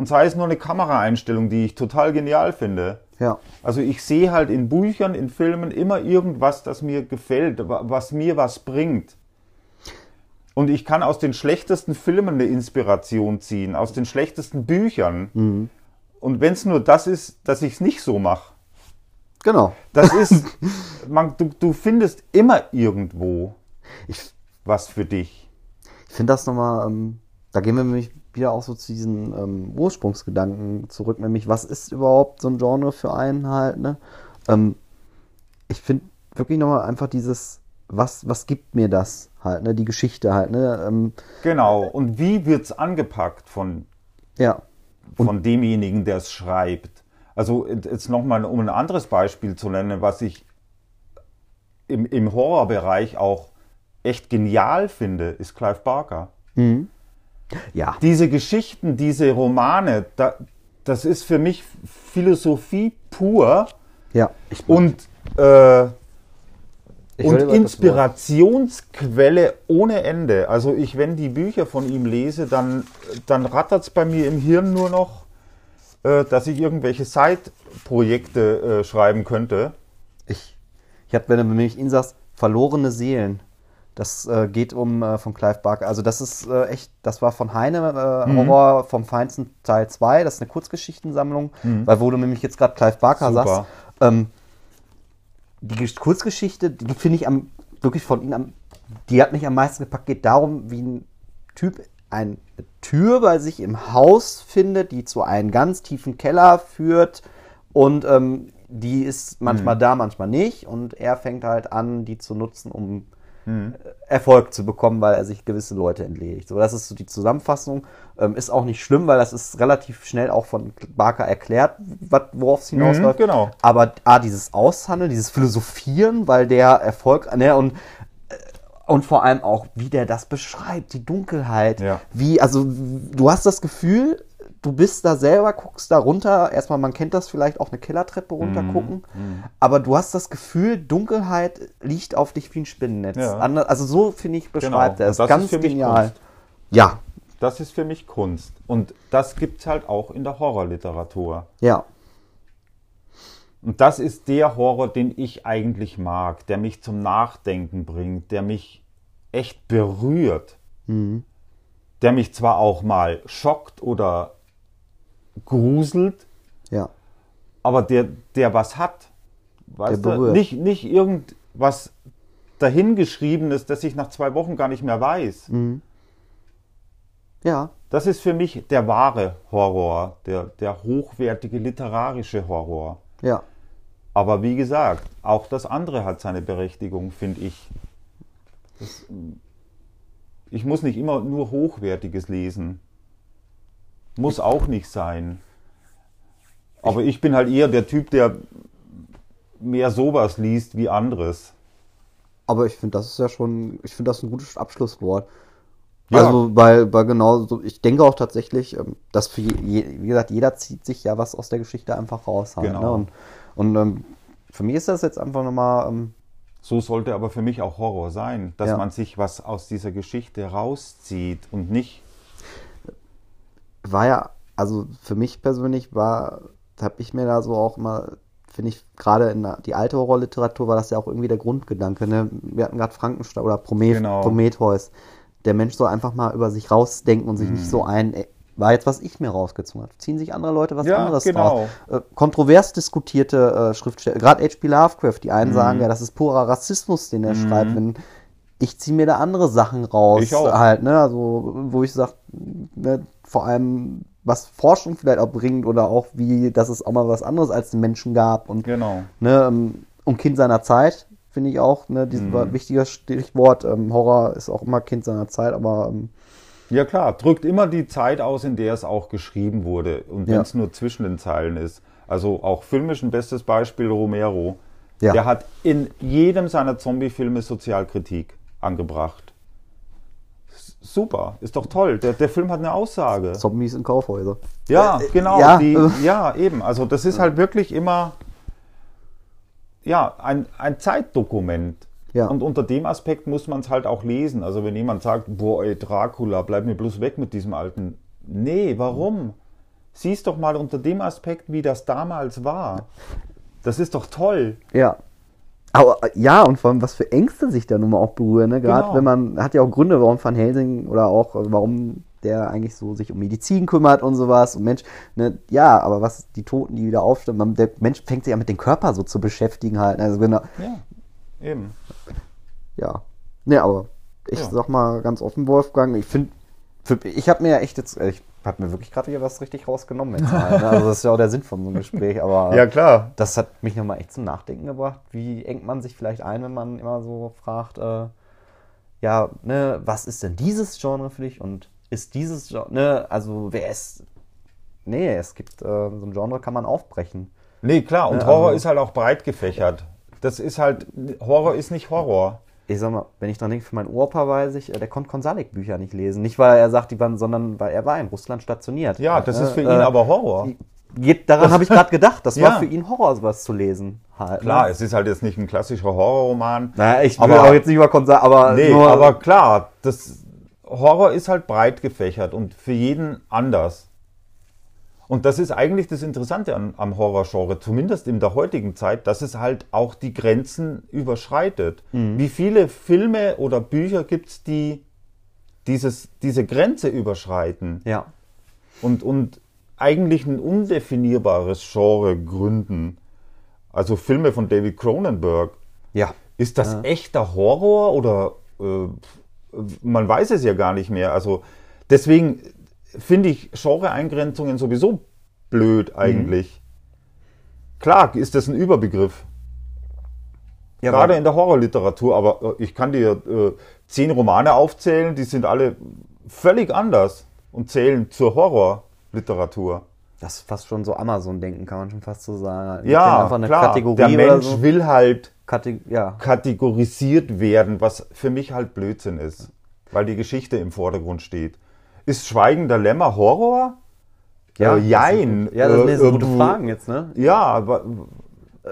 Und sei es nur eine Kameraeinstellung, die ich total genial finde. Ja, Also ich sehe halt in Büchern, in Filmen immer irgendwas, das mir gefällt, wa- was mir was bringt. Und ich kann aus den schlechtesten Filmen eine Inspiration ziehen, aus den schlechtesten Büchern. Und wenn es nur das ist, dass ich es nicht so mache. genau. Das ist, man, du, du findest immer irgendwo Ich, was für dich. ich finde das nochmal, ähm, da gehen wir nämlich wieder auch so zu diesen ähm, Ursprungsgedanken zurück, nämlich was ist überhaupt so ein Genre für einen halt, ne? Ähm, ich finde wirklich nochmal einfach dieses, was, was gibt mir das halt, ne? Die Geschichte halt, ne? Ähm, Genau. Und wie wird es angepackt von ja, von demjenigen, der es schreibt. Also jetzt nochmal, um ein anderes Beispiel zu nennen, was ich im, im Horrorbereich auch echt genial finde, ist Clive Barker. Ja, Diese Geschichten, diese Romane, da, das ist für mich Philosophie pur ja. Und, äh, und Inspirationsquelle ohne Ende. Also ich, wenn die Bücher von ihm lese, dann, dann rattert es bei mir im Hirn nur noch, äh, dass ich irgendwelche Side-Projekte äh, schreiben könnte. Ich, ich habe, wenn du nämlich ihn sagst, verlorene Seelen. Das äh, geht um äh, von Clive Barker. Also das ist äh, echt, das war von Heine äh, Mhm. Horror vom Feinsten Teil 2. Das ist eine Kurzgeschichtensammlung, weil wo du nämlich jetzt gerade Clive Barker Mhm. Super. sagst. Ähm, die Gesch- Kurzgeschichte, die finde ich am, wirklich von ihm am, die hat mich am meisten gepackt, geht darum, wie ein Typ eine Tür bei sich im Haus findet, die zu einem ganz tiefen Keller führt und ähm, die ist manchmal da, manchmal nicht und er fängt halt an, die zu nutzen, um äh, Erfolg zu bekommen, weil er sich gewisse Leute entledigt. So, das ist so die Zusammenfassung. Ähm, ist auch nicht schlimm, weil das ist relativ schnell auch von Barker erklärt, worauf es hinausläuft. Mhm, genau. Aber A, dieses Aushandeln, dieses Philosophieren, weil der Erfolg, ne, und äh, und vor allem auch, wie der das beschreibt, die Dunkelheit. Ja. Wie, also, du hast das Gefühl, du bist da selber, guckst da runter. Erstmal, man kennt das vielleicht auch eine Kellertreppe runter Mhm. gucken. Aber du hast das Gefühl, Dunkelheit liegt auf dich wie ein Spinnennetz. Ja. Also, so finde ich, beschreibt Genau. er es. Ganz genial. Ja, Das ist für mich Kunst. Und das gibt es halt auch in der Horrorliteratur. ja, Und das ist der Horror, den ich eigentlich mag, der mich zum Nachdenken bringt, der mich echt berührt, der mich zwar auch mal schockt oder gruselt, ja. aber der, der was hat. Weißt Der du? Nicht, nicht irgendwas dahingeschriebenes, das ich nach zwei Wochen gar nicht mehr weiß. Ja, Das ist für mich der wahre Horror, der, der hochwertige literarische Horror. ja. Aber wie gesagt, auch das andere hat seine Berechtigung, finde ich. Das, ich muss nicht immer nur Hochwertiges lesen. Muss auch nicht sein. Aber ich bin halt eher der Typ, der mehr sowas liest wie anderes. Aber ich finde, das ist ja schon, ich finde das ein gutes Abschlusswort. Ja. Also, weil, weil genau so, ich denke auch tatsächlich, ähm, dass für je, je- wie gesagt, jeder zieht sich ja was aus der Geschichte einfach raus. Halt, Genau. ne? Und, und ähm, für mich ist das jetzt einfach nochmal, ähm, So sollte aber für mich auch Horror sein, dass Ja. man sich was aus dieser Geschichte rauszieht und nicht. War ja, also für mich persönlich war, habe ich mir da so auch mal, finde ich, gerade in der, die alte Horrorliteratur war das ja auch irgendwie der Grundgedanke. Ne? Wir hatten gerade Frankenstein oder Promet Genau. Prometheus. Der Mensch soll einfach mal über sich rausdenken und sich nicht Mhm. so ein. ey, War jetzt, was ich mir rausgezogen habe. Ziehen sich andere Leute was Ja, anderes genau. draus. Äh, kontrovers diskutierte äh, Schriftsteller, gerade H.P. Lovecraft, die einen Mhm. sagen ja, das ist purer Rassismus, den er schreibt. Wenn, ich ziehe mir da andere Sachen raus. Ich auch. Halt, ne? Also, wo ich sage, ne, vor allem, was Forschung vielleicht auch bringt oder auch wie, dass es auch mal was anderes als den Menschen gab und Genau. ne, ähm, und Kind seiner Zeit, finde ich auch, ne, dieses Mhm. wichtiger Stichwort. Ähm, Horror ist auch immer Kind seiner Zeit, aber ähm, Ja klar, drückt immer die Zeit aus, in der es auch geschrieben wurde. Und wenn Ja. es nur zwischen den Zeilen ist. Also auch filmisch ein bestes Beispiel Romero. Ja. Der hat in jedem seiner Zombie-Filme Sozialkritik angebracht. Super, ist doch toll. Der, der Film hat eine Aussage. Zombies in Kaufhäuser. Ja, Äh, genau. ja, die, äh. ja, eben. Also das ist halt wirklich immer ja, ein, ein Zeitdokument. Ja. Und unter dem Aspekt muss man es halt auch lesen. Also wenn jemand sagt, boah, ey, Dracula, bleib mir bloß weg mit diesem alten. Nee, warum? Sieh's doch mal unter dem Aspekt, wie das damals war. Das ist doch toll. Ja. Aber äh, ja, und vor allem, was für Ängste sich da nun mal auch berühren, ne? Gerade Genau. wenn man, hat ja auch Gründe, warum Van Helsing oder auch, äh, warum der eigentlich so sich um Medizin kümmert und sowas. Und Mensch, ne, ja, aber was die Toten, die wieder aufstehen, man, der Mensch fängt sich ja mit dem Körper so zu beschäftigen halt. Also genau, Ja, eben. ja. Ne, aber ich Ja. sag mal ganz offen, Wolfgang, ich finde, ich habe mir ja echt jetzt, äh, ich habe mir wirklich gerade hier was richtig rausgenommen jetzt halt, ne? Also das ist ja auch der Sinn von so einem Gespräch, aber Ja, klar. das hat mich nochmal echt zum Nachdenken gebracht. Wie engt man sich vielleicht ein, wenn man immer so fragt, äh, ja, ne, was ist denn dieses Genre für dich und ist dieses Genre, ne, also wer ist, nee, es gibt, äh, so ein Genre kann man aufbrechen. Nee, klar. Und Ja, Horror also- ist halt auch breit gefächert. Das ist halt, Horror ist nicht Horror. Ich sag mal, wenn ich dran denke, für meinen Opa weiß ich, äh, der konnte Konsalik-Bücher nicht lesen. Nicht, weil er sagt, die waren, sondern weil er war in Russland stationiert. Ja, das Äh, ist für ihn äh, aber Horror. Geht, daran habe ich gerade gedacht. Das Ja. war für ihn Horror, sowas zu lesen. Halt, Klar, ne? es ist halt jetzt nicht ein klassischer Horrorroman. Naja, ich will Aber- auch jetzt nicht über Konsalik, aber Nee, nur, aber klar, das Horror ist halt breit gefächert und für jeden anders. Und das ist eigentlich das Interessante an, am Horrorgenre, zumindest in der heutigen Zeit, dass es halt auch die Grenzen überschreitet. Wie viele Filme oder Bücher gibt es, die dieses, diese Grenze überschreiten ja. und, und eigentlich ein undefinierbares Genre gründen? Also Filme von David Cronenberg. Ja. Ist das echter Horror oder äh, man weiß es ja gar nicht mehr. Also Deswegen finde ich Genre-Eingrenzungen sowieso blöd eigentlich. Klar ist das ein Überbegriff. Ja, Gerade in der Horrorliteratur, aber äh, ich kann dir äh, zehn Romane aufzählen, die sind alle völlig anders und zählen zur Horrorliteratur. Das ist fast schon so Amazon-Denken, kann man schon fast so sagen. Die Ja, klar. Kategorie der Mensch so. will halt Kate ja. kategorisiert werden, was für mich halt Blödsinn ist, weil die Geschichte im Vordergrund steht. Ist Schweigen der Lämmer Horror? Ja, äh, das jein. gut. Ja, das sind Äh, so gute Fragen jetzt, ne? Ja, aber äh,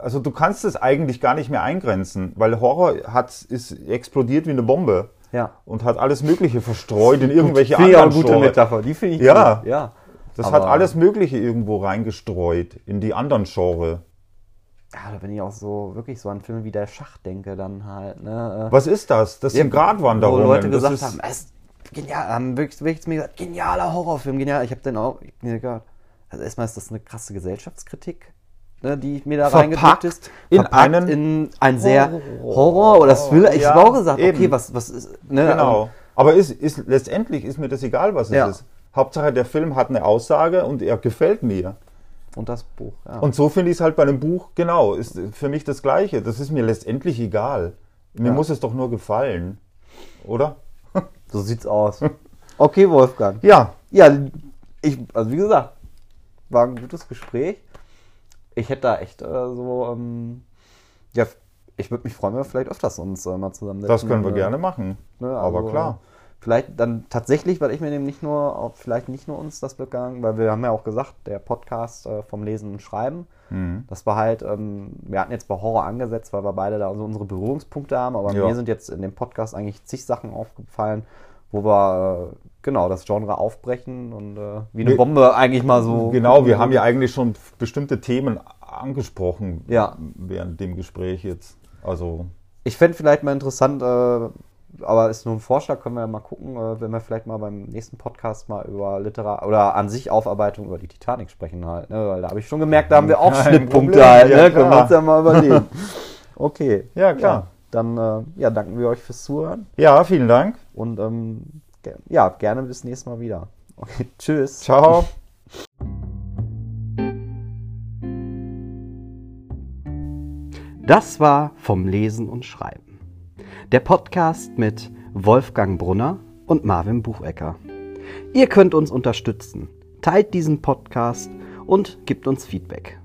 also du kannst es eigentlich gar nicht mehr eingrenzen, weil Horror hat, ist explodiert wie eine Bombe Ja. und hat alles Mögliche verstreut in irgendwelche eine anderen gute Genres. Metapher. Die finde ich Ja. gut. Ja. Das Aber- hat alles Mögliche irgendwo reingestreut in die anderen Genres. Ja, da bin ich auch so wirklich so an Filme wie der Schach denke dann halt. Ne? Was ist das? Das sind Wo Gratwanderungen. Leute Das gesagt haben, es genial, haben wirklich, wirklich zu mir gesagt, genialer Horrorfilm, genial. Ich habe den auch, mir gedacht, also erstmal ist das eine krasse Gesellschaftskritik, ne, die mir da reingedrückt ist. in einen in ein sehr Horror. Horror oder Thriller. Ich Ja, habe auch gesagt, eben. okay, was, was ist, ne, Genau. Aber ist, ist, letztendlich ist mir das egal, was es Ja. ist. Hauptsache, der Film hat eine Aussage und er gefällt mir. ähm, und das Buch. Ja. Und so finde ich es halt bei einem Buch, genau, ist für mich das Gleiche. Das ist mir letztendlich egal. Mir Ja. muss es doch nur gefallen. Oder? So sieht's aus. Okay, Wolfgang. Ja, Ja, ich, also wie gesagt, war ein gutes Gespräch. Ich hätte da echt äh, so, ähm, ja, ich würde mich freuen, wenn wir vielleicht öfters uns äh, mal zusammensetzen. das können wir äh, gerne machen. ne, Aber also, klar. Vielleicht dann tatsächlich, weil ich mir nämlich nicht nur, vielleicht nicht nur uns das begangen, weil wir haben ja auch gesagt, der Podcast äh, vom Lesen und Schreiben, Mhm. das war halt, ähm, wir hatten jetzt bei Horror angesetzt, weil wir beide da so unsere Berührungspunkte haben, aber Ja. mir sind jetzt in dem Podcast eigentlich zig Sachen aufgefallen, wo wir äh, genau das Genre aufbrechen und äh, wie eine Wir- Bombe eigentlich mal so. Genau, wir haben ja eigentlich schon bestimmte Themen angesprochen Ja. während dem Gespräch jetzt. Also, Ich fände vielleicht mal interessant, äh, aber ist nur ein Vorschlag, können wir ja mal gucken, äh, wenn wir vielleicht mal beim nächsten Podcast mal über Literar oder an sich Aufarbeitung über die Titanic sprechen halt, ne? Weil da habe ich schon gemerkt, da haben wir auch Kein Schnittpunkte Problem, halt, ja, ne? Können wir uns ja mal überlegen. Okay. Ja, klar. dann äh, ja, danken wir euch fürs Zuhören ja, vielen Dank. und ähm, ge ja, gerne bis nächstes Mal wieder. Okay, tschüss. Ciao. Das war vom Lesen und Schreiben. Der Podcast mit Wolfgang Brunner und Marvin Buchecker. Ihr könnt uns unterstützen. Teilt diesen Podcast und gebt uns Feedback.